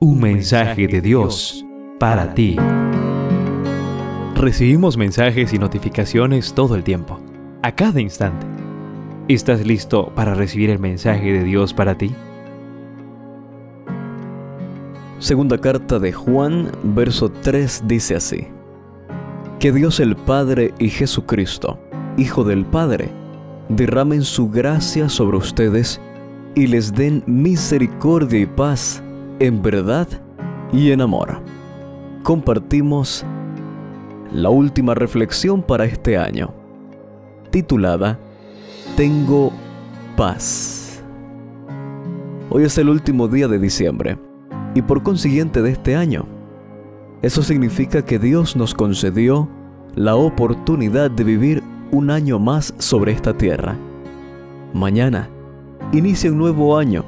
Un mensaje de Dios para ti. Recibimos mensajes y notificaciones todo el tiempo, a cada instante. ¿Estás listo para recibir el mensaje de Dios para ti? Segunda carta de Juan, verso 3 dice así. Que Dios el Padre y Jesucristo, Hijo del Padre, derramen su gracia sobre ustedes y les den misericordia y paz en verdad y en amor. Compartimos la última reflexión para este año, titulada Tengo paz. Hoy es el último día de diciembre y por consiguiente de este año. Eso significa que Dios nos concedió la oportunidad de vivir un año más sobre esta tierra. Mañana inicia un nuevo año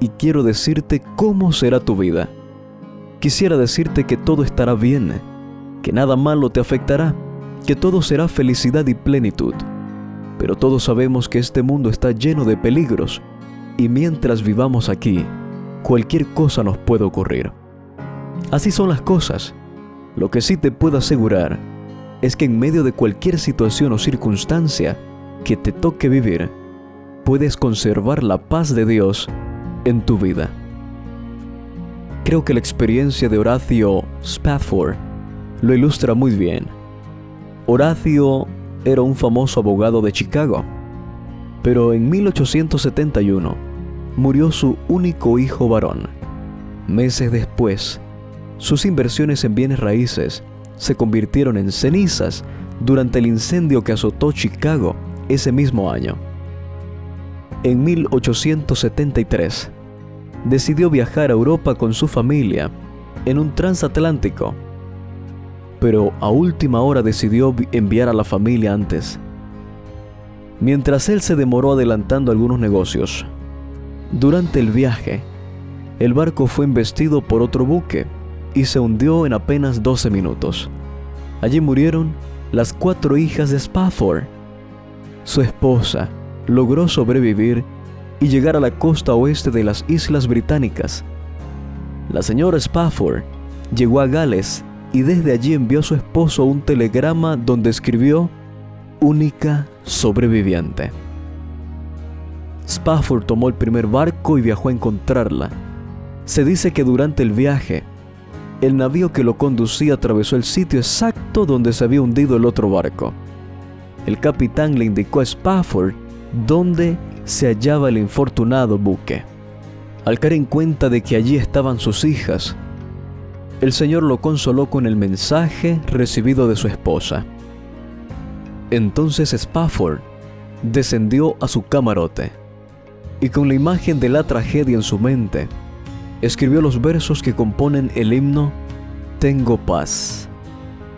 y quiero decirte cómo será tu vida. Quisiera decirte que todo estará bien, que nada malo te afectará, que todo será felicidad y plenitud. Pero todos sabemos que este mundo está lleno de peligros y mientras vivamos aquí, cualquier cosa nos puede ocurrir. Así son las cosas. Lo que sí te puedo asegurar es que en medio de cualquier situación o circunstancia que te toque vivir, puedes conservar la paz de Dios en tu vida. Creo que la experiencia de Horacio Spafford lo ilustra muy bien. Horacio era un famoso abogado de Chicago, pero en 1871 murió su único hijo varón. Meses después, sus inversiones en bienes raíces se convirtieron en cenizas durante el incendio que azotó Chicago ese mismo año en 1873, decidió viajar a Europa con su familia en un transatlántico, pero a última hora decidió enviar a la familia antes. Mientras él se demoró adelantando algunos negocios, durante el viaje, el barco fue embestido por otro buque y se hundió en apenas 12 minutos. Allí murieron las cuatro hijas de Spafford, su esposa, logró sobrevivir y llegar a la costa oeste de las Islas Británicas. La señora Spafford llegó a Gales y desde allí envió a su esposo un telegrama donde escribió única sobreviviente. Spafford tomó el primer barco y viajó a encontrarla. Se dice que durante el viaje, el navío que lo conducía atravesó el sitio exacto donde se había hundido el otro barco. El capitán le indicó a Spafford dónde se hallaba el infortunado buque. Al caer en cuenta de que allí estaban sus hijas, el Señor lo consoló con el mensaje recibido de su esposa. Entonces Spafford descendió a su camarote y con la imagen de la tragedia en su mente, escribió los versos que componen el himno Tengo paz,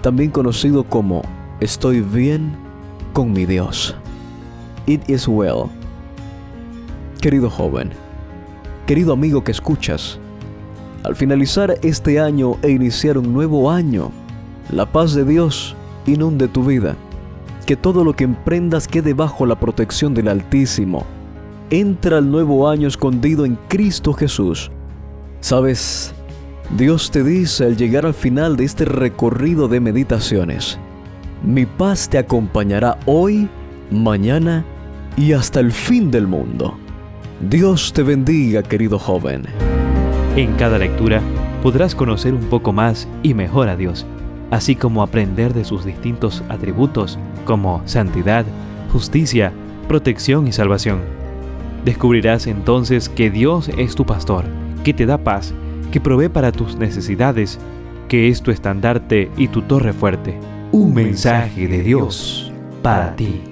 también conocido como Estoy bien con mi Dios. It is well. Querido joven, querido amigo que escuchas, al finalizar este año e iniciar un nuevo año, la paz de Dios inunde tu vida. Que todo lo que emprendas quede bajo la protección del Altísimo. Entra al nuevo año escondido en Cristo Jesús. Sabes, Dios te dice al llegar al final de este recorrido de meditaciones, mi paz te acompañará hoy, mañana y hasta el fin del mundo. Dios te bendiga, querido joven. En cada lectura podrás conocer un poco más y mejor a Dios, así como aprender de sus distintos atributos como santidad, justicia, protección y salvación. Descubrirás entonces que Dios es tu pastor, que te da paz, que provee para tus necesidades, que es tu estandarte y tu torre fuerte. Un mensaje de Dios para ti.